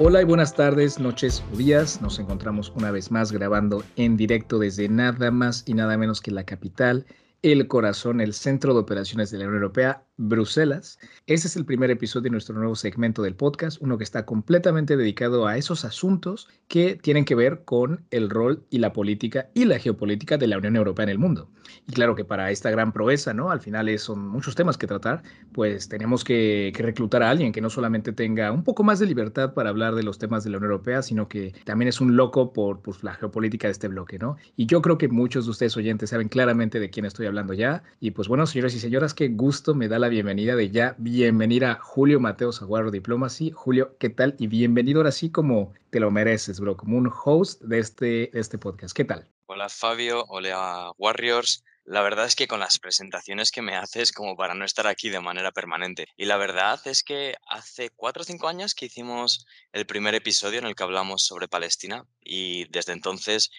Hola y buenas tardes, noches o días. Nos encontramos una vez más grabando en directo desde nada más y nada menos que la capital, el corazón, el centro de operaciones de la Unión Europea, Bruselas. Este es el primer episodio de nuestro nuevo segmento del podcast, uno que está completamente dedicado a esos asuntos que tienen que ver con el rol y la política y la geopolítica de la Unión Europea en el mundo. Y claro que para esta gran proeza, ¿no? Al final son muchos temas que tratar, pues tenemos que, reclutar a alguien que no solamente tenga un poco más de libertad para hablar de los temas de la Unión Europea, sino que también es un loco por, por la geopolítica de este bloque, ¿no? Y yo creo que muchos de ustedes oyentes saben claramente de quién estoy hablando ya. Y pues bueno, señoras y señoras, qué gusto me da la bienvenida de ya. Bienvenida a Julio Mateo Zaguarro Diplomacy. Julio, ¿qué tal? Y bienvenido ahora sí como te lo mereces, bro, como un host de este, de este podcast. ¿Qué tal? Hola Fabio, hola Warriors. La verdad es que con las presentaciones que me haces como para no estar aquí de manera permanente. Y la verdad es que hace cuatro o cinco años que hicimos el primer episodio en el que hablamos sobre Palestina y desde entonces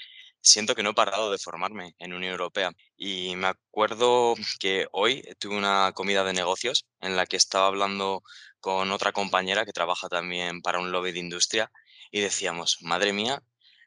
siento que no he parado de formarme en Unión Europea. Y me acuerdo que hoy tuve una comida de negocios en la que estaba hablando con otra compañera que trabaja también para un lobby de industria y decíamos, madre mía,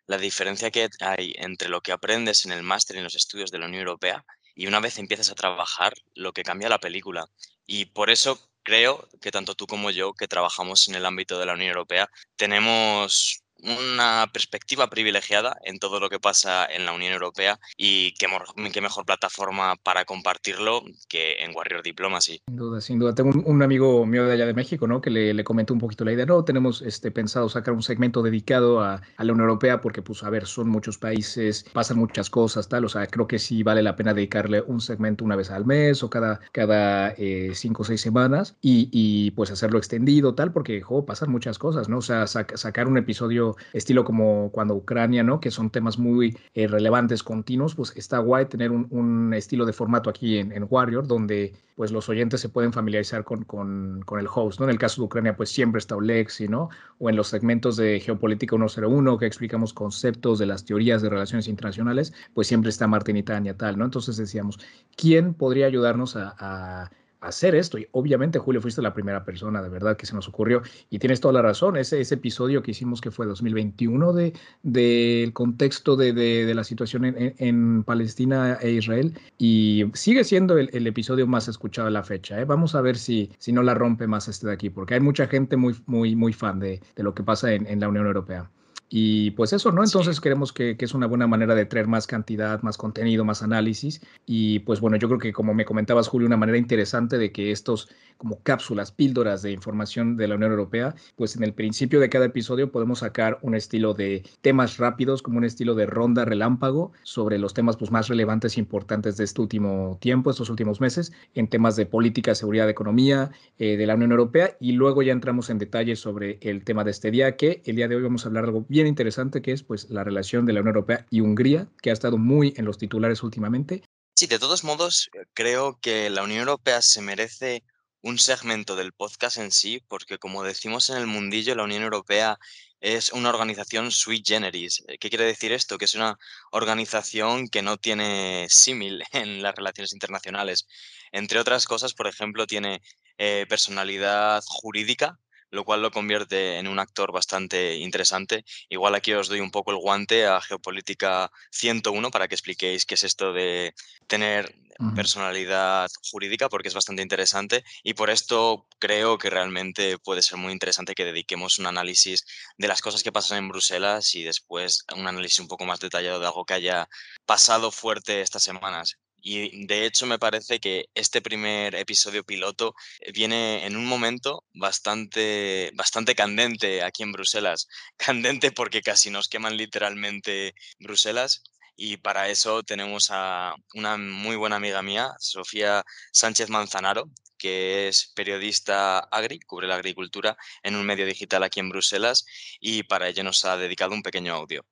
la diferencia que hay entre lo que aprendes en el máster y en los estudios de la Unión Europea y una vez empiezas a trabajar, lo que cambia la película. Y por eso creo que tanto tú como yo, que trabajamos en el ámbito de la Unión Europea, tenemos una perspectiva privilegiada en todo lo que pasa en la Unión Europea y qué, qué, mejor plataforma para compartirlo que en Warrior Diplomacy. Sin duda, sin duda. Tengo un, amigo mío de allá de México, ¿no? Que le, le comentó un poquito la idea. No, tenemos este, pensado sacar un segmento dedicado a, a, la Unión Europea porque, pues, a ver, son muchos países, pasan muchas cosas, tal. O sea, creo que sí vale la pena dedicarle un segmento una vez al mes o cada, cada eh, cinco o seis semanas y, y, pues hacerlo extendido, tal, porque, jo, pasan muchas cosas, ¿no? O sea, sacar un episodio estilo, como cuando Ucrania, ¿no? Que son temas muy eh, relevantes, continuos, pues está guay tener un, estilo de formato aquí en, Warrior, donde pues los oyentes se pueden familiarizar con, con, el host, ¿no? En el caso de Ucrania, pues siempre está Olexi, ¿no? O en los segmentos de Geopolítica 101, que explicamos conceptos de las teorías de relaciones internacionales, pues siempre está Martín y Tania, tal, ¿no? Entonces decíamos, ¿quién podría ayudarnos a hacer esto. Y obviamente, Julio, fuiste la primera persona de verdad que se nos ocurrió. Y tienes toda la razón. Ese, ese episodio que hicimos que fue 2021 del de, contexto de, de, la situación en, en, Palestina e Israel. Y sigue siendo el, el episodio más escuchado de la fecha. ¿eh? Vamos a ver si, si no la rompe más este de aquí, porque hay mucha gente muy, muy, muy fan de, lo que pasa en, en la Unión Europea. Y pues eso, ¿no? Entonces creemos que, que, es una buena manera de traer más cantidad, más contenido, más análisis. Y pues bueno, yo creo que como me comentabas, Julio, una manera interesante de que estos como cápsulas, píldoras de información de la Unión Europea, pues en el principio de cada episodio podemos sacar un estilo de temas rápidos, como un estilo de ronda relámpago sobre los temas pues, más relevantes e importantes de este último tiempo, estos últimos meses, en temas de política, seguridad, economía eh, de la Unión Europea. Y luego ya entramos en detalle sobre el tema de este día, que el día de hoy vamos a hablar algo bien interesante, que es pues la relación de la Unión Europea y Hungría, que ha estado muy en los titulares últimamente. Sí, de todos modos, creo que la Unión Europea se merece un segmento del podcast en sí, porque como decimos en el mundillo, la Unión Europea es una organización sui generis. ¿Qué quiere decir esto? Que es una organización que no tiene símil en las relaciones internacionales. Entre otras cosas, por ejemplo, tiene eh, personalidad jurídica, lo cual lo convierte en un actor bastante interesante. Igual aquí os doy un poco el guante a Geopolítica 101 para que expliquéis qué es esto de tener personalidad jurídica, porque es bastante interesante. Y por esto creo que realmente puede ser muy interesante que dediquemos un análisis de las cosas que pasan en Bruselas y después un análisis un poco más detallado de algo que haya pasado fuerte estas semanas. Y de hecho me parece que este primer episodio piloto eh, viene en un momento bastante, bastante candente aquí en Bruselas. Candente porque casi nos queman literalmente Bruselas. Y para eso tenemos a una muy buena amiga mía, Sofía Sánchez Manzanaro, que es periodista agri, cubre la agricultura en un medio digital aquí en Bruselas y para ello nos ha dedicado un pequeño audio.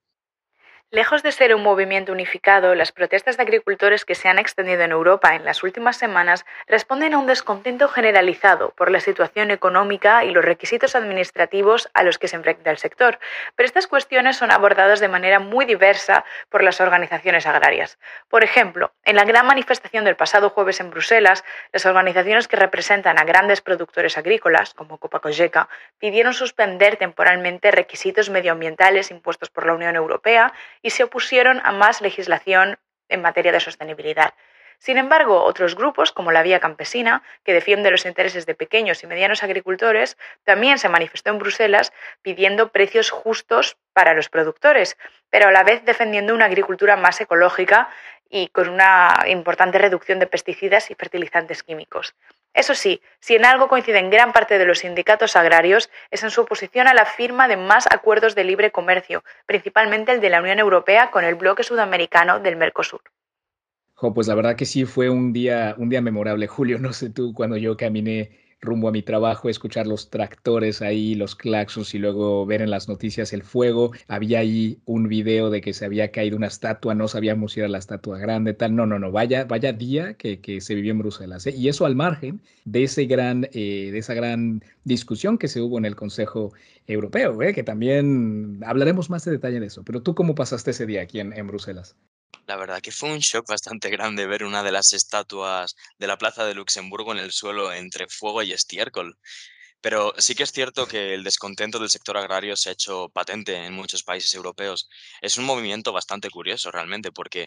Lejos de ser un movimiento unificado, las protestas de agricultores que se han extendido en Europa en las últimas semanas responden a un descontento generalizado por la situación económica y los requisitos administrativos a los que se enfrenta el sector. Pero estas cuestiones son abordadas de manera muy diversa por las organizaciones agrarias. Por ejemplo, en la gran manifestación del pasado jueves en Bruselas, las organizaciones que representan a grandes productores agrícolas, como Copacogeca, pidieron suspender temporalmente requisitos medioambientales impuestos por la Unión Europea y se opusieron a más legislación en materia de sostenibilidad. Sin embargo, otros grupos, como la Vía Campesina, que defiende los intereses de pequeños y medianos agricultores, también se manifestó en Bruselas pidiendo precios justos para los productores, pero a la vez defendiendo una agricultura más ecológica y con una importante reducción de pesticidas y fertilizantes químicos. Eso sí, si en algo coinciden gran parte de los sindicatos agrarios es en su oposición a la firma de más acuerdos de libre comercio, principalmente el de la Unión Europea con el bloque sudamericano del Mercosur. pues la verdad que sí fue un día, un día memorable, Julio. No sé tú, cuando yo caminé rumbo a mi trabajo, escuchar los tractores ahí, los claxons y luego ver en las noticias el fuego. Había ahí un video de que se había caído una estatua, no sabíamos si era la estatua grande, tal. No, no, no, vaya, vaya día que, que se vivió en Bruselas. ¿eh? Y eso al margen de, ese gran, eh, de esa gran discusión que se hubo en el Consejo Europeo, ¿eh? que también hablaremos más de detalle de eso. Pero tú, ¿cómo pasaste ese día aquí en, en Bruselas? La verdad que fue un shock bastante grande ver una de las estatuas de la Plaza de Luxemburgo en el suelo entre fuego y estiércol. Pero sí que es cierto que el descontento del sector agrario se ha hecho patente en muchos países europeos. Es un movimiento bastante curioso realmente porque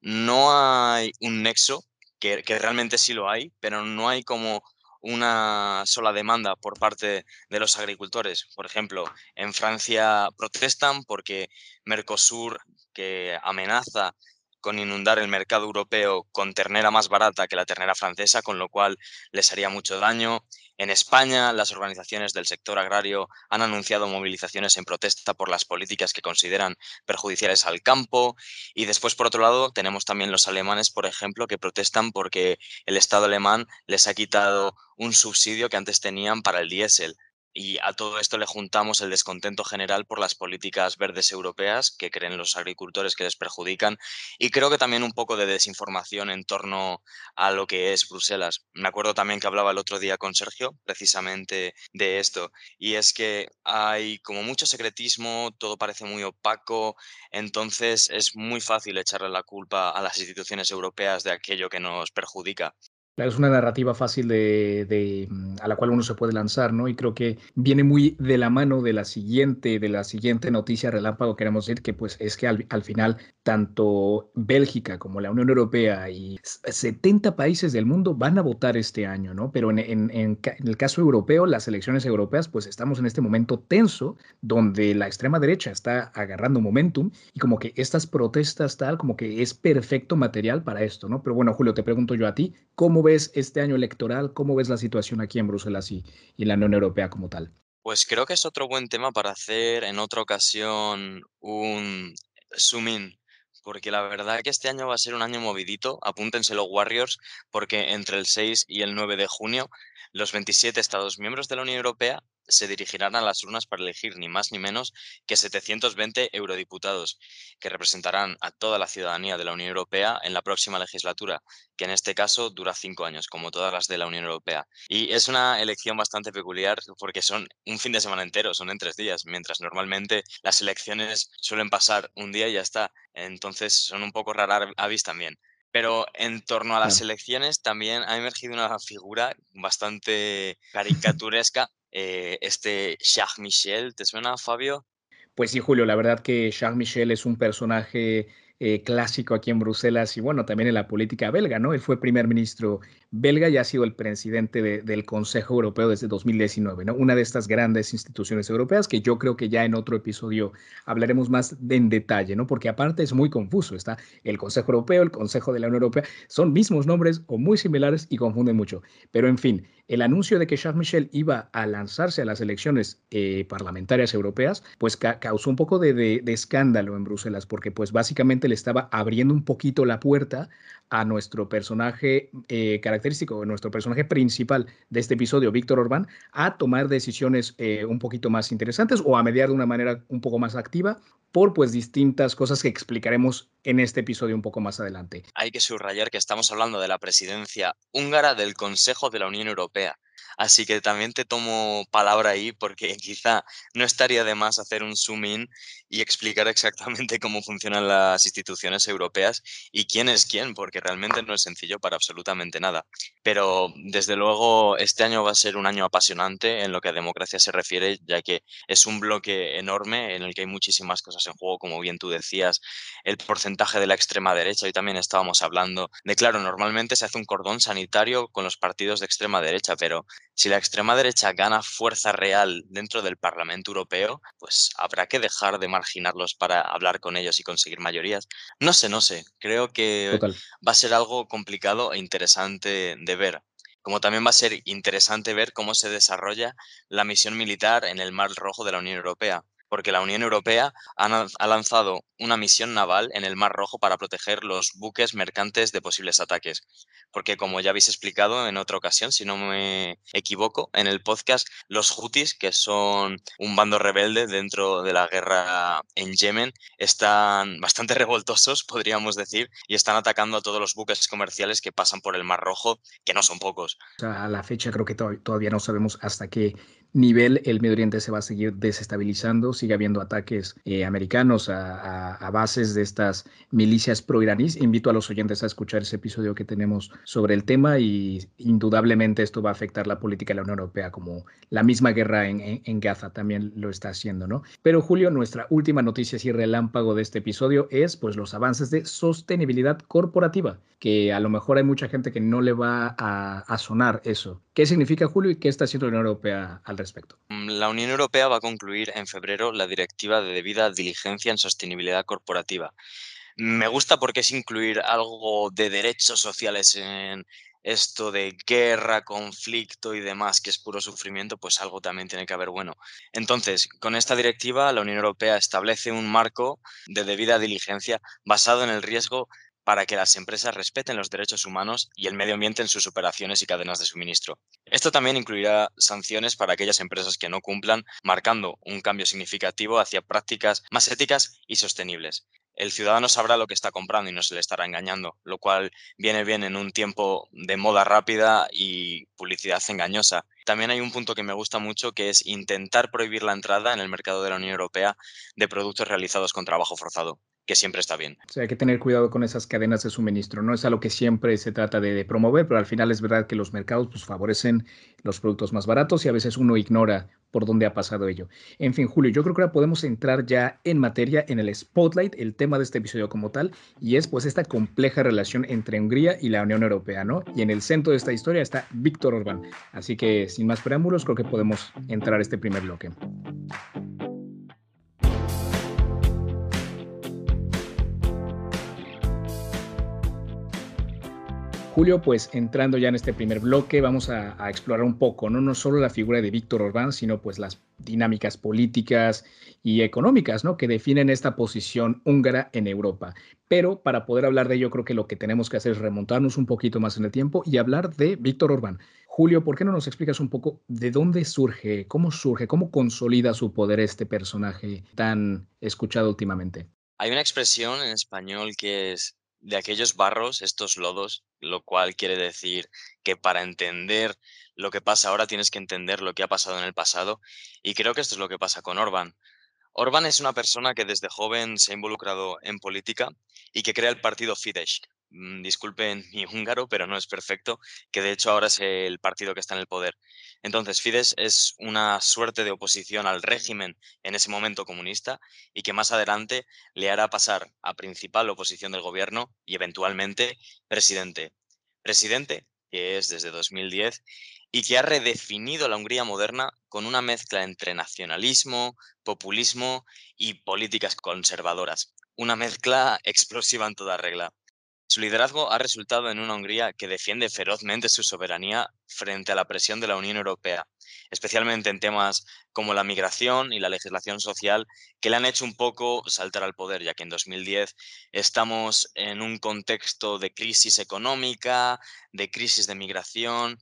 no hay un nexo, que, que realmente sí lo hay, pero no hay como una sola demanda por parte de los agricultores. Por ejemplo, en Francia protestan porque Mercosur que amenaza con inundar el mercado europeo con ternera más barata que la ternera francesa, con lo cual les haría mucho daño. En España, las organizaciones del sector agrario han anunciado movilizaciones en protesta por las políticas que consideran perjudiciales al campo. Y después, por otro lado, tenemos también los alemanes, por ejemplo, que protestan porque el Estado alemán les ha quitado un subsidio que antes tenían para el diésel. Y a todo esto le juntamos el descontento general por las políticas verdes europeas que creen los agricultores que les perjudican y creo que también un poco de desinformación en torno a lo que es Bruselas. Me acuerdo también que hablaba el otro día con Sergio precisamente de esto y es que hay como mucho secretismo, todo parece muy opaco, entonces es muy fácil echarle la culpa a las instituciones europeas de aquello que nos perjudica es una narrativa fácil de, mm, a la cual uno se puede lanzar, ¿no? Y creo que viene muy de la mano de la siguiente, de la siguiente noticia relámpago, queremos decir que pues es que al, final tanto Bélgica como la Unión Europea y 70 países del mundo van a votar este año, ¿no? Pero en, en, en, el caso europeo, las elecciones europeas, pues estamos en este momento tenso, donde la extrema derecha está agarrando momentum y como que estas protestas tal, como que es perfecto material para esto, ¿no? Pero bueno, Julio, te pregunto yo a ti, ¿cómo ves este año electoral? ¿Cómo ves la situación aquí en Bruselas y, en la Unión Europea como tal? Pues creo que es otro buen tema para hacer en otra ocasión un zoom in, porque la verdad que este año va a ser un año movidito, apúntense los Warriors, porque entre el 6 y el 9 de junio los 27 Estados miembros de la Unión Europea se dirigirán a las urnas para elegir ni más ni menos que 720 eurodiputados, que representarán a toda la ciudadanía de la Unión Europea en la próxima legislatura, que en este caso dura cinco años, como todas las de la Unión Europea. Y es una elección bastante peculiar porque son un fin de semana entero, son en tres días, mientras normalmente las elecciones suelen pasar un día y ya está. Entonces son un poco raras avis también. Pero en torno a las elecciones también ha emergido una figura bastante caricaturesca eh, este Charles Michel. ¿Te suena, Fabio? Pues sí, Julio, la verdad que Charles Michel es un personaje eh, clásico aquí en Bruselas y bueno, también en la política belga, ¿no? Él fue primer ministro belga y ha sido el presidente del Consejo Europeo desde 2019, ¿no? Una de estas grandes instituciones europeas que yo creo que ya en otro episodio hablaremos más en detalle, ¿no? Porque aparte es muy confuso, está el Consejo Europeo, el Consejo de la Unión Europea, son mismos nombres o muy similares y confunden mucho. Pero en fin, el anuncio de que Charles Michel iba a lanzarse a las elecciones eh, parlamentarias europeas, pues causó un poco de, escándalo en Bruselas, porque pues básicamente le estaba abriendo un poquito la puerta a nuestro personaje eh, característico, nuestro personaje principal de este episodio, Víctor Orbán, a tomar decisiones eh, un poquito más interesantes o a mediar de una manera un poco más activa por pues distintas cosas que explicaremos en este episodio un poco más adelante. Hay que subrayar que estamos hablando de la presidencia húngara del Consejo de la Unión Europea. europea. Así que también te tomo palabra ahí porque quizá no estaría de más hacer un zoom in y explicar exactamente cómo funcionan las instituciones europeas y quién es quién, porque realmente no es sencillo para absolutamente nada. Pero desde luego este año va a ser un año apasionante en lo que a democracia se refiere, ya que es un bloque enorme en el que hay muchísimas cosas en juego, como bien tú decías, el porcentaje de la extrema derecha, hoy también estábamos hablando de, claro, normalmente se hace un cordón sanitario con los partidos de extrema derecha, pero si la extrema derecha gana fuerza real dentro del Parlamento Europeo, pues habrá que dejar de marginarlos para hablar con ellos y conseguir mayorías. No sé, no sé. Creo que va a ser algo complicado e interesante de ver. Como también va a ser interesante ver cómo se desarrolla la misión militar en el Mar Rojo de la Unión Europea porque la Unión Europea ha, lanzado una misión naval en el Mar Rojo para proteger los buques mercantes de posibles ataques. Porque como ya habéis explicado en otra ocasión, si no me equivoco, en el podcast, los Houthis, que son un bando rebelde dentro de la guerra en Yemen, están bastante revoltosos, podríamos decir, y están atacando a todos los buques comerciales que pasan por el Mar Rojo, que no son pocos. a la fecha creo que todavía no sabemos hasta qué nivel el Medio Oriente se va a seguir desestabilizando, sigue habiendo ataques eh, americanos a, bases de estas milicias pro-iraníes. Invito a los oyentes a escuchar ese episodio que tenemos sobre el tema y indudablemente esto va a afectar la política de la Unión Europea, como la misma guerra en, Gaza también lo está haciendo, ¿no? Pero Julio, nuestra última noticia así relámpago de este episodio es pues los avances de sostenibilidad corporativa, que a lo mejor hay mucha gente que no le va a, a sonar eso. ¿Qué significa Julio y qué está haciendo la Unión Europea al respecto? Mm, la Unión Europea va a concluir en febrero la directiva de debida diligencia en sostenibilidad corporativa. Me gusta porque es incluir algo de derechos sociales en esto de guerra, conflicto y demás, que es puro sufrimiento, pues algo también tiene que haber bueno. Entonces, con esta directiva, la Unión Europea establece un marco de debida diligencia basado en el riesgo para que las empresas respeten los derechos humanos y el medio ambiente en sus operaciones y cadenas de suministro. Esto también incluirá sanciones para aquellas empresas que no cumplan, marcando un cambio significativo hacia prácticas más éticas y sostenibles. El ciudadano sabrá lo que está comprando y no se le estará engañando, lo cual viene bien en un tiempo de moda rápida y publicidad engañosa. También hay un punto que me gusta mucho que es intentar prohibir la entrada en el mercado de la Unión Europea de productos realizados con trabajo forzado que siempre está bien. O sea, hay que tener cuidado con esas cadenas de suministro. No es algo que siempre se trata de, promover, pero al final es verdad que los mercados pues, favorecen los productos más baratos y a veces uno ignora por dónde ha pasado ello. En fin, Julio, yo creo que ahora podemos entrar ya en materia, en el spotlight, el tema de este episodio como tal, y es pues esta compleja relación entre Hungría y la Unión Europea, ¿no? Y en el centro de esta historia está Víctor Orbán. Así que sin más preámbulos, creo que podemos entrar a este primer bloque. Julio, pues entrando ya en este primer bloque, vamos a, explorar un poco, ¿no? no solo la figura de Víctor Orbán, sino pues las dinámicas políticas y económicas, ¿no? Que definen esta posición húngara en Europa. Pero para poder hablar de ello, creo que lo que tenemos que hacer es remontarnos un poquito más en el tiempo y hablar de Víctor Orbán. Julio, ¿por qué no nos explicas un poco de dónde surge, cómo surge, cómo consolida su poder este personaje tan escuchado últimamente? Hay una expresión en español que es de aquellos barros, estos lodos, lo cual quiere decir que para entender lo que pasa ahora tienes que entender lo que ha pasado en el pasado. Y creo que esto es lo que pasa con Orban. Orban es una persona que desde joven se ha involucrado en política y que crea el partido Fidesz, Mm, disculpen mi húngaro, pero no es perfecto, que de hecho ahora es el partido que está en el poder. Entonces, Fidesz es una suerte de oposición al régimen en ese momento comunista y que más adelante le hará pasar a principal oposición del gobierno y eventualmente presidente. Presidente que es desde 2010 y que ha redefinido la Hungría moderna con una mezcla entre nacionalismo, populismo y políticas conservadoras. Una mezcla explosiva en toda regla. Su liderazgo ha resultado en una Hungría que defiende ferozmente su soberanía frente a la presión de la Unión Europea, especialmente en temas como la migración y la legislación social, que le han hecho un poco saltar al poder, ya que en 2010 estamos en un contexto de crisis económica, de crisis de migración.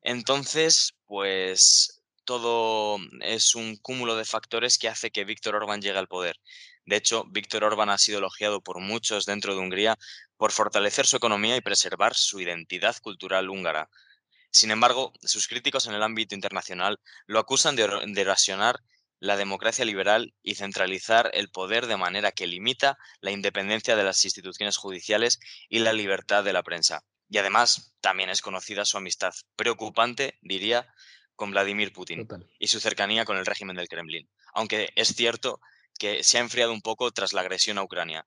Entonces, pues todo es un cúmulo de factores que hace que Víctor Orbán llegue al poder. De hecho, Víctor Orbán ha sido elogiado por muchos dentro de Hungría por fortalecer su economía y preservar su identidad cultural húngara. Sin embargo, sus críticos en el ámbito internacional lo acusan de, erosionar la democracia liberal y centralizar el poder de manera que limita la independencia de las instituciones judiciales y la libertad de la prensa. Y además, también es conocida su amistad preocupante, diría, con Vladimir Putin y su cercanía con el régimen del Kremlin. Aunque es cierto que se ha enfriado un poco tras la agresión a Ucrania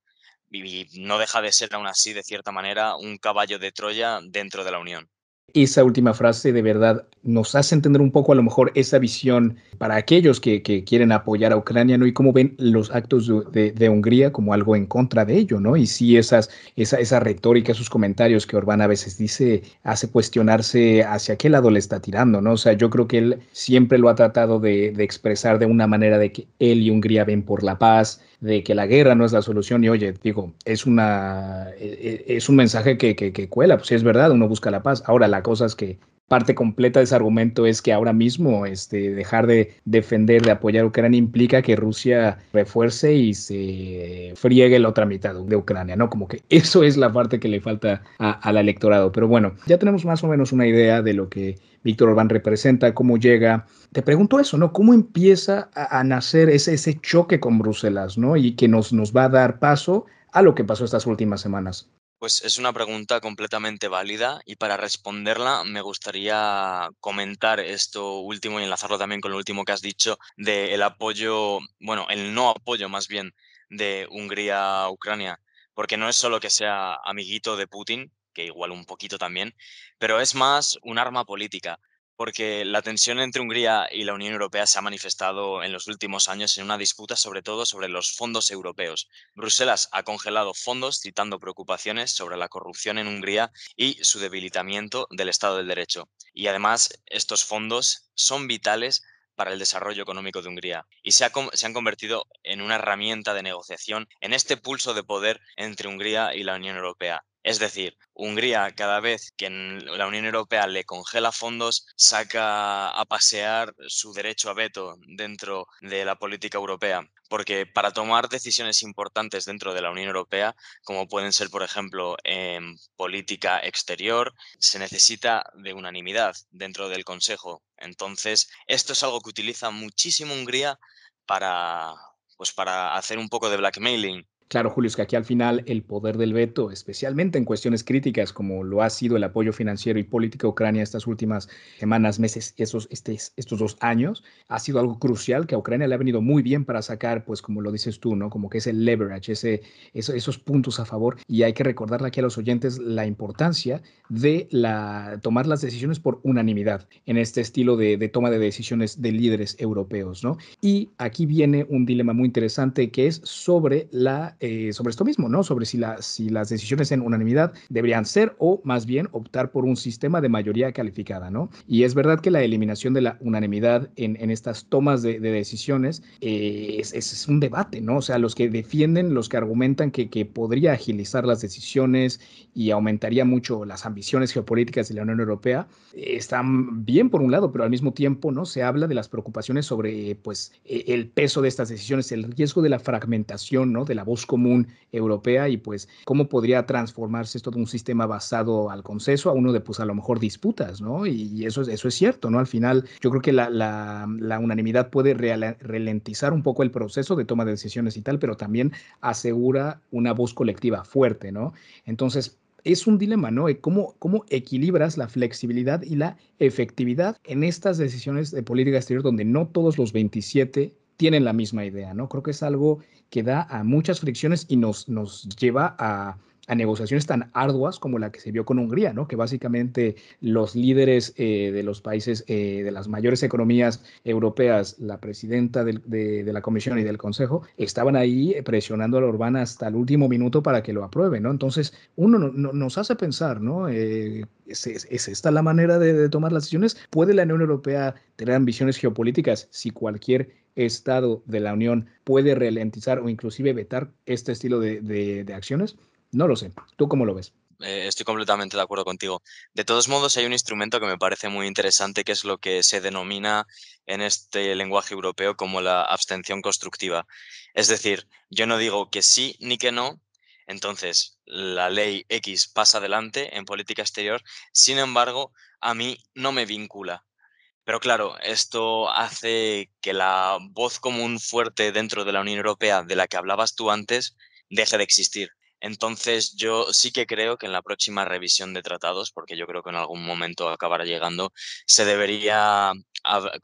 y no deja de ser aún así, de cierta manera, un caballo de Troya dentro de la Unión esa última frase de verdad nos hace entender un poco a lo mejor esa visión para aquellos que, quieren apoyar a Ucrania, ¿no? Y cómo ven los actos de, Hungría como algo en contra de ello, ¿no? Y sí, esas, esa, esa retórica, esos comentarios que Orbán a veces dice, hace cuestionarse hacia qué lado le está tirando, ¿no? O sea, yo creo que él siempre lo ha tratado de, de expresar de una manera de que él y Hungría ven por la paz, de que la guerra no es la solución y oye, digo, es una e, e, es un mensaje que, que, cuela, pues sí es verdad, uno busca la paz. Ahora la cosa es que parte completa de ese argumento es que ahora mismo este, dejar de defender, de apoyar a Ucrania implica que Rusia refuerce y se friegue la otra mitad de Ucrania, ¿no? Como que eso es la parte que le falta al electorado. Pero bueno, ya tenemos más o menos una idea de lo que Víctor Orbán representa, cómo llega. Te pregunto eso, ¿no? ¿Cómo empieza a, nacer ese, ese choque con Bruselas, ¿no? Y que nos, nos va a dar paso a lo que pasó estas últimas semanas. Pues es una pregunta completamente válida y para responderla me gustaría comentar esto último y enlazarlo también con lo último que has dicho del apoyo, bueno, el no apoyo más bien de Hungría a Ucrania, porque no es solo que sea amiguito de Putin, que igual un poquito también, pero es más un arma política porque la tensión entre Hungría y la Unión Europea se ha manifestado en los últimos años en una disputa sobre todo sobre los fondos europeos. Bruselas ha congelado fondos citando preocupaciones sobre la corrupción en Hungría y su debilitamiento del Estado del Derecho. Y además estos fondos son vitales para el desarrollo económico de Hungría y se, se, han convertido en una herramienta de negociación en este pulso de poder entre Hungría y la Unión Europea. Es decir, Hungría cada vez que la Unión Europea le congela fondos, saca a pasear su derecho a veto dentro de la política europea. Porque para tomar decisiones importantes dentro de la Unión Europea, como pueden ser, por ejemplo, en política exterior, se necesita de unanimidad dentro del Consejo. Entonces, esto es algo que utiliza muchísimo Hungría para, pues para hacer un poco de blackmailing Claro, Julio, es que aquí al final el poder del veto, especialmente en cuestiones críticas como lo ha sido el apoyo financiero y política a Ucrania estas últimas semanas, meses, esos, este, estos dos años, ha sido algo crucial que a Ucrania le ha venido muy bien para sacar, pues como lo dices tú, ¿no? Como que ese leverage, ese, esos puntos a favor. Y hay que recordarle aquí a los oyentes la importancia de la, tomar las decisiones por unanimidad en este estilo de, de toma de decisiones de líderes europeos, ¿no? Y aquí viene un dilema muy interesante que es sobre la eh, sobre esto mismo, ¿no? Sobre si, las decisiones en unanimidad deberían ser o más bien optar por un sistema de mayoría calificada, ¿no? Y es verdad que la eliminación de la unanimidad en, estas tomas de, decisiones eh, es, un debate, ¿no? O sea, los que defienden, los que argumentan que, podría agilizar las decisiones y aumentaría mucho las ambiciones geopolíticas de la Unión Europea, están bien por un lado, pero al mismo tiempo, ¿no? Se habla de las preocupaciones sobre, pues, e, el peso de estas decisiones, el riesgo de la fragmentación, ¿no? De la voz común europea y pues cómo podría transformarse esto de un sistema basado al consenso a uno de pues a lo mejor disputas, ¿no? Y, eso, eso es cierto, ¿no? Al final yo creo que la, la, unanimidad puede ralentizar un poco el proceso de toma de decisiones y tal, pero también asegura una voz colectiva fuerte, ¿no? Entonces, es un dilema, ¿no? ¿Cómo, ¿Cómo equilibras la flexibilidad y la efectividad en estas decisiones de política exterior donde no todos los 27 tienen la misma idea, ¿no? Creo que es algo que da a muchas fricciones y nos, nos lleva a, a negociaciones tan arduas como la que se vio con Hungría, ¿no? Que básicamente los líderes eh, de los países, eh, de las mayores economías europeas, la presidenta de, la Comisión y del Consejo, estaban ahí presionando a la Urbana hasta el último minuto para que lo apruebe, ¿no? Entonces, uno nos hace pensar, ¿no? Eh, ¿es, esta la manera de tomar las decisiones? ¿Puede la Unión Europea tener ambiciones geopolíticas si cualquier Estado de la Unión puede ralentizar o inclusive vetar este estilo de, acciones? No lo sé. ¿Tú cómo lo ves? Eh, estoy completamente de acuerdo contigo. De todos modos, hay un instrumento que me parece muy interesante, que es lo que se denomina en este lenguaje europeo como la abstención constructiva. Es decir, yo no digo que sí ni que no, entonces la ley X pasa adelante en política exterior, sin embargo, a mí no me vincula. Pero claro, esto hace que la voz común fuerte dentro de la Unión Europea de la que hablabas tú antes deje de existir. Entonces, yo sí que creo que en la próxima revisión de tratados, porque yo creo que en algún momento acabará llegando, se debería,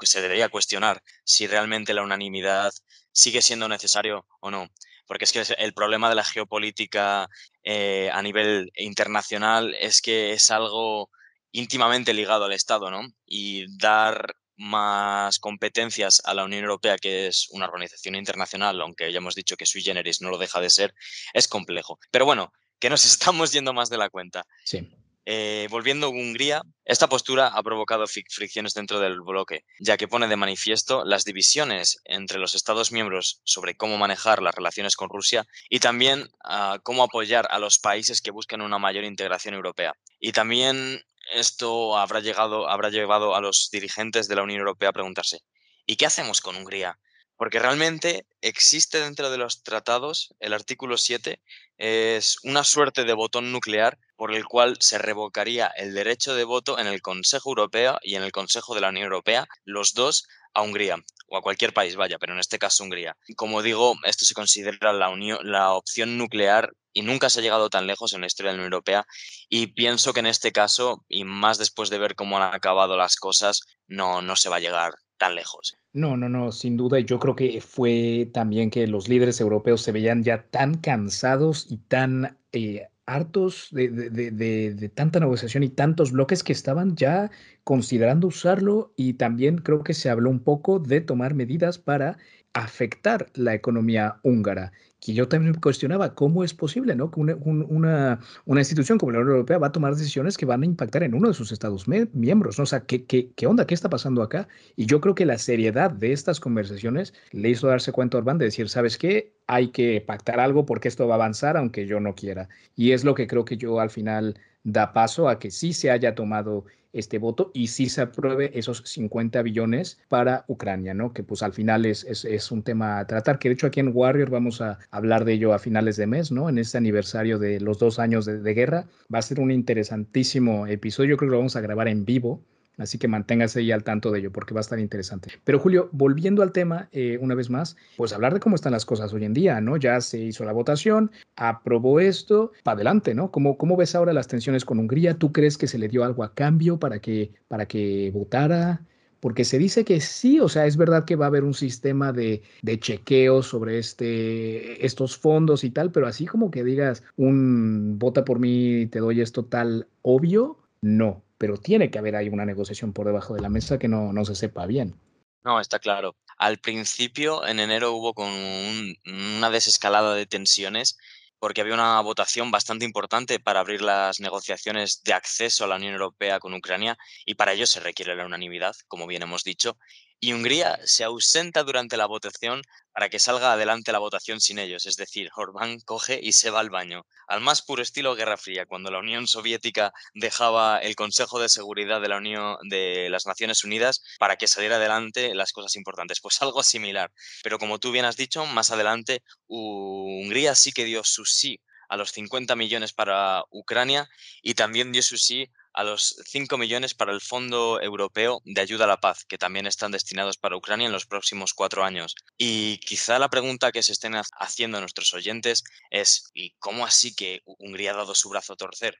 se debería cuestionar si realmente la unanimidad sigue siendo necesario o no. Porque es que el problema de la geopolítica eh, a nivel internacional es que es algo íntimamente ligado al Estado, ¿no? Y dar más competencias a la Unión Europea, que es una organización internacional, aunque ya hemos dicho que sui generis no lo deja de ser, es complejo. Pero bueno, que nos estamos yendo más de la cuenta. Sí. Eh, volviendo a Hungría, esta postura ha provocado fricciones dentro del bloque, ya que pone de manifiesto las divisiones entre los Estados miembros sobre cómo manejar las relaciones con Rusia y también ah, cómo apoyar a los países que buscan una mayor integración europea. Y también esto habrá, llegado, habrá llevado a los dirigentes de la Unión Europea a preguntarse, ¿y qué hacemos con Hungría? Porque realmente existe dentro de los tratados, el artículo 7 es una suerte de botón nuclear por el cual se revocaría el derecho de voto en el Consejo Europeo y en el Consejo de la Unión Europea, los dos a Hungría o a cualquier país, vaya, pero en este caso Hungría. Como digo, esto se considera la, opción nuclear y nunca se ha llegado tan lejos en la historia de la Unión Europea y pienso que en este caso, y más después de ver cómo han acabado las cosas, no, no se va a llegar tan lejos. No, no, no, sin duda. Yo creo que fue también que los líderes europeos se veían ya tan cansados y tan eh, hartos de, de, tanta negociación y tantos bloques que estaban ya considerando usarlo y también creo que se habló un poco de tomar medidas para afectar la economía húngara que yo también cuestionaba cómo es posible ¿no? que una, una, una, institución como la Unión Europea va a tomar decisiones que van a impactar en uno de sus Estados miembros. ¿no? O sea, ¿qué, ¿qué, qué, onda? ¿Qué está pasando acá? Y yo creo que la seriedad de estas conversaciones le hizo darse cuenta a Orbán de decir, ¿sabes qué? Hay que pactar algo porque esto va a avanzar aunque yo no quiera. Y es lo que creo que yo al final da paso a que sí se haya tomado este voto y sí se apruebe esos 50 billones para Ucrania, ¿no? Que pues al final es, es, un tema a tratar, que de hecho aquí en Warrior vamos a hablar de ello a finales de mes, ¿no? En este aniversario de los dos años de, de guerra. Va a ser un interesantísimo episodio, yo creo que lo vamos a grabar en vivo Así que manténgase ahí al tanto de ello porque va a estar interesante. Pero Julio, volviendo al tema eh, una vez más, pues hablar de cómo están las cosas hoy en día, ¿no? Ya se hizo la votación, aprobó esto, para adelante, ¿no? ¿Cómo, ¿Cómo ves ahora las tensiones con Hungría? ¿Tú crees que se le dio algo a cambio para que, para que votara? Porque se dice que sí, o sea, es verdad que va a haber un sistema de, de chequeo sobre este, estos fondos y tal, pero así como que digas un vota por mí, te doy esto tal, obvio, no pero tiene que haber ahí una negociación por debajo de la mesa que no, no se sepa bien. No, está claro. Al principio, en enero, hubo con una desescalada de tensiones porque había una votación bastante importante para abrir las negociaciones de acceso a la Unión Europea con Ucrania y para ello se requiere la unanimidad, como bien hemos dicho, y Hungría se ausenta durante la votación para que salga adelante la votación sin ellos, es decir, Orbán coge y se va al baño, al más puro estilo Guerra Fría, cuando la Unión Soviética dejaba el Consejo de Seguridad de la Unión de las Naciones Unidas para que saliera adelante las cosas importantes, pues algo similar. Pero como tú bien has dicho, más adelante Hungría sí que dio su sí a los 50 millones para Ucrania y también dio su sí a los 5 millones para el Fondo Europeo de Ayuda a la Paz, que también están destinados para Ucrania en los próximos cuatro años. Y quizá la pregunta que se estén haciendo nuestros oyentes es, ¿y cómo así que Hungría ha dado su brazo a torcer?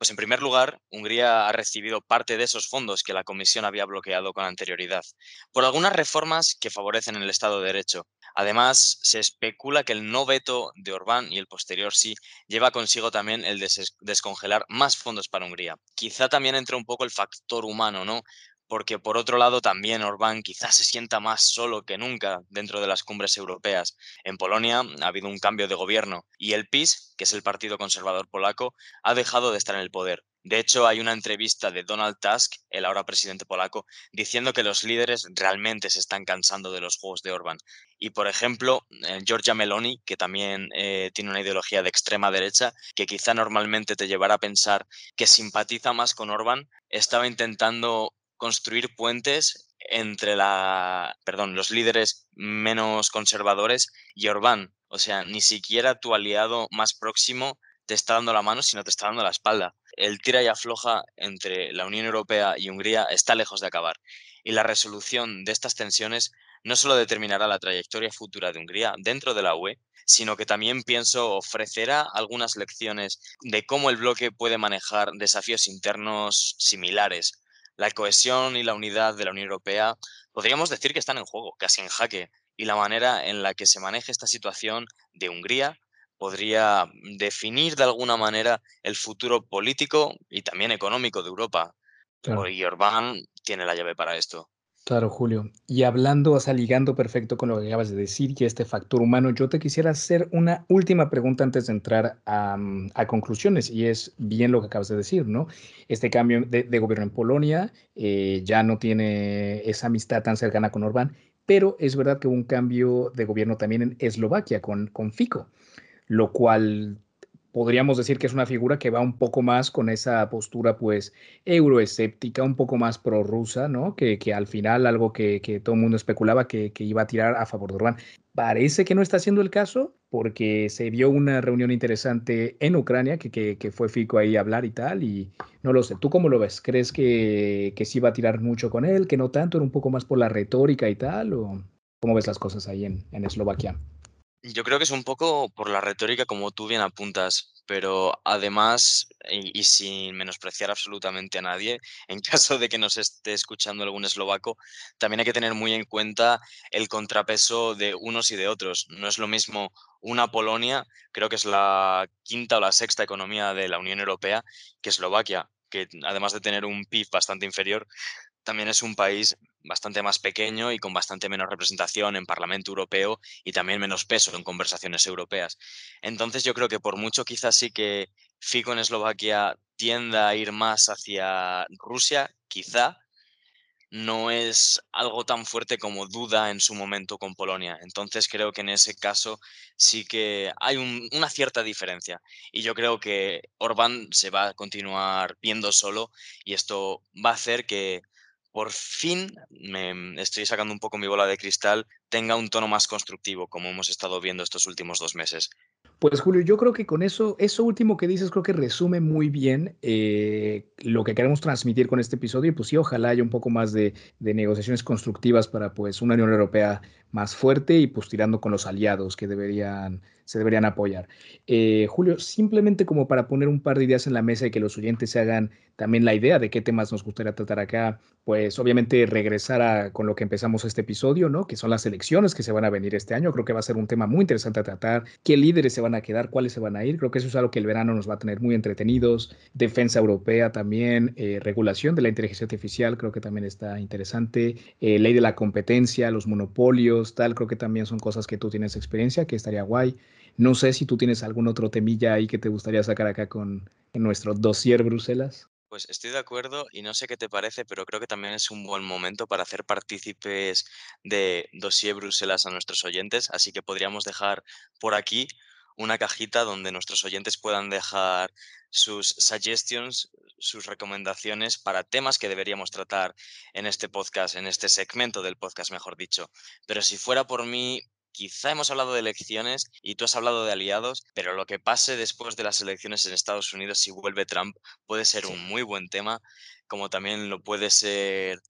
Pues en primer lugar, Hungría ha recibido parte de esos fondos que la Comisión había bloqueado con anterioridad, por algunas reformas que favorecen el Estado de Derecho. Además, se especula que el no veto de Orbán y el posterior sí lleva consigo también el descongelar más fondos para Hungría. Quizá también entre un poco el factor humano, ¿no? Porque por otro lado también Orbán quizás se sienta más solo que nunca dentro de las cumbres europeas. En Polonia ha habido un cambio de gobierno y el PiS, que es el Partido Conservador Polaco, ha dejado de estar en el poder. De hecho, hay una entrevista de Donald Tusk, el ahora presidente polaco, diciendo que los líderes realmente se están cansando de los juegos de Orbán. Y, por ejemplo, eh, Giorgia Meloni, que también eh, tiene una ideología de extrema derecha, que quizá normalmente te llevará a pensar que simpatiza más con Orbán, estaba intentando construir puentes entre la, perdón, los líderes menos conservadores y Orbán. O sea, ni siquiera tu aliado más próximo te está dando la mano, sino te está dando la espalda. El tira y afloja entre la Unión Europea y Hungría está lejos de acabar. Y la resolución de estas tensiones no solo determinará la trayectoria futura de Hungría dentro de la UE, sino que también pienso ofrecerá algunas lecciones de cómo el bloque puede manejar desafíos internos similares la cohesión y la unidad de la Unión Europea podríamos decir que están en juego, casi en jaque, y la manera en la que se maneje esta situación de Hungría podría definir de alguna manera el futuro político y también económico de Europa. Y Orbán tiene la llave para esto. Claro, Julio. Y hablando, o sea, ligando perfecto con lo que acabas de decir y este factor humano, yo te quisiera hacer una última pregunta antes de entrar a, mm, conclusiones, y es bien lo que acabas de decir, ¿no? Este cambio de, gobierno en Polonia eh, ya no tiene esa amistad tan cercana con Orbán, pero es verdad que hubo un cambio de gobierno también en Eslovaquia con, con Fico, lo cual podríamos decir que es una figura que va un poco más con esa postura pues euroescéptica, un poco más prorrusa, ¿no? Que, que al final algo que, que todo el mundo especulaba que, que, iba a tirar a favor de Orbán. Parece que no está siendo el caso porque se vio una reunión interesante en Ucrania que, que, fue Fico ahí a hablar y tal y no lo sé. ¿Tú cómo lo ves? ¿Crees que, que sí va a tirar mucho con él, que no tanto, era un poco más por la retórica y tal? ¿O cómo ves las cosas ahí en, en Eslovaquia? Yo creo que es un poco por la retórica, como tú bien apuntas, pero además, y, sin menospreciar absolutamente a nadie, en caso de que nos esté escuchando algún eslovaco, también hay que tener muy en cuenta el contrapeso de unos y de otros. No es lo mismo una Polonia, creo que es la quinta o la sexta economía de la Unión Europea, que Eslovaquia, que además de tener un PIB bastante inferior, también es un país bastante más pequeño y con bastante menos representación en Parlamento Europeo y también menos peso en conversaciones europeas. Entonces yo creo que por mucho quizás sí que Fico en Eslovaquia tienda a ir más hacia Rusia, quizá no es algo tan fuerte como duda en su momento con Polonia. Entonces creo que en ese caso sí que hay una cierta diferencia. Y yo creo que Orbán se va a continuar viendo solo y esto va a hacer que por fin me estoy sacando un poco mi bola de cristal, tenga un tono más constructivo, como hemos estado viendo estos últimos dos meses. Pues Julio, yo creo que con eso, eso último que dices, creo que resume muy bien eh, lo que queremos transmitir con este episodio. Y pues sí, ojalá haya un poco más de, de, negociaciones constructivas para pues una Unión Europea más fuerte y pues tirando con los aliados que deberían se deberían apoyar. Eh, Julio, simplemente como para poner un par de ideas en la mesa y que los oyentes se hagan también la idea de qué temas nos gustaría tratar acá, pues obviamente regresar a, con lo que empezamos este episodio, ¿no? Que son las elecciones que se van a venir este año. Creo que va a ser un tema muy interesante a tratar. ¿Qué líderes se van a quedar? ¿Cuáles se van a ir? Creo que eso es algo que el verano nos va a tener muy entretenidos. Defensa europea también, eh, regulación de la inteligencia artificial, creo que también está interesante. Eh, ley de la competencia, los monopolios, tal, creo que también son cosas que tú tienes experiencia, que estaría guay. No sé si tú tienes algún otro temilla ahí que te gustaría sacar acá con nuestro dossier Bruselas. Pues estoy de acuerdo y no sé qué te parece, pero creo que también es un buen momento para hacer partícipes de dossier Bruselas a nuestros oyentes, así que podríamos dejar por aquí una cajita donde nuestros oyentes puedan dejar sus suggestions, sus recomendaciones para temas que deberíamos tratar en este podcast, en este segmento del podcast, mejor dicho. Pero si fuera por mí, quizá hemos hablado de elecciones y tú has hablado de aliados, pero lo que pase después de las elecciones en Estados Unidos si vuelve Trump puede ser un muy buen tema, como también lo puede ser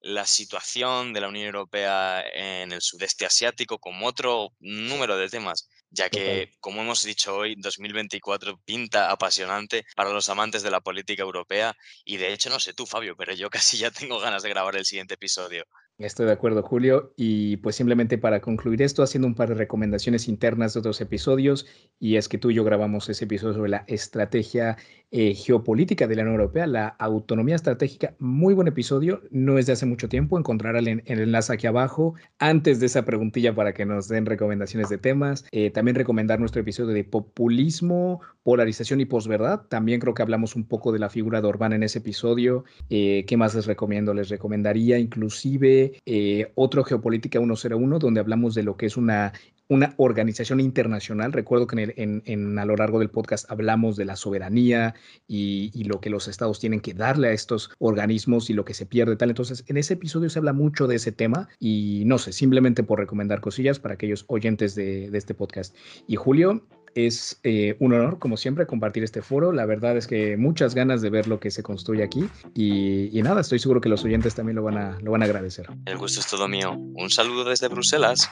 la situación de la Unión Europea en el sudeste asiático, como otro número de temas, ya que, como hemos dicho hoy, 2024 pinta apasionante para los amantes de la política europea y de hecho, no sé tú, Fabio, pero yo casi ya tengo ganas de grabar el siguiente episodio. Estoy de acuerdo, Julio. Y pues simplemente para concluir esto, haciendo un par de recomendaciones internas de otros episodios, y es que tú y yo grabamos ese episodio sobre la estrategia eh, geopolítica de la Unión Europea, la autonomía estratégica. Muy buen episodio, no es de hace mucho tiempo, encontrará el, el enlace aquí abajo, antes de esa preguntilla para que nos den recomendaciones de temas. Eh, también recomendar nuestro episodio de populismo, polarización y posverdad. También creo que hablamos un poco de la figura de Orbán en ese episodio. Eh, ¿Qué más les recomiendo? Les recomendaría inclusive eh, otro Geopolítica 101, donde hablamos de lo que es una, una organización internacional. Recuerdo que en, a lo largo del podcast hablamos de la soberanía y, lo que los estados tienen que darle a estos organismos y lo que se pierde tal. Entonces, en ese episodio se habla mucho de ese tema y no sé, simplemente por recomendar cosillas para aquellos oyentes de, de este podcast. Y Julio, es eh, un honor, como siempre, compartir este foro. La verdad es que muchas ganas de ver lo que se construye aquí. Y, nada, estoy seguro que los oyentes también lo van, a, lo van a agradecer. El gusto es todo mío. Un saludo desde Bruselas.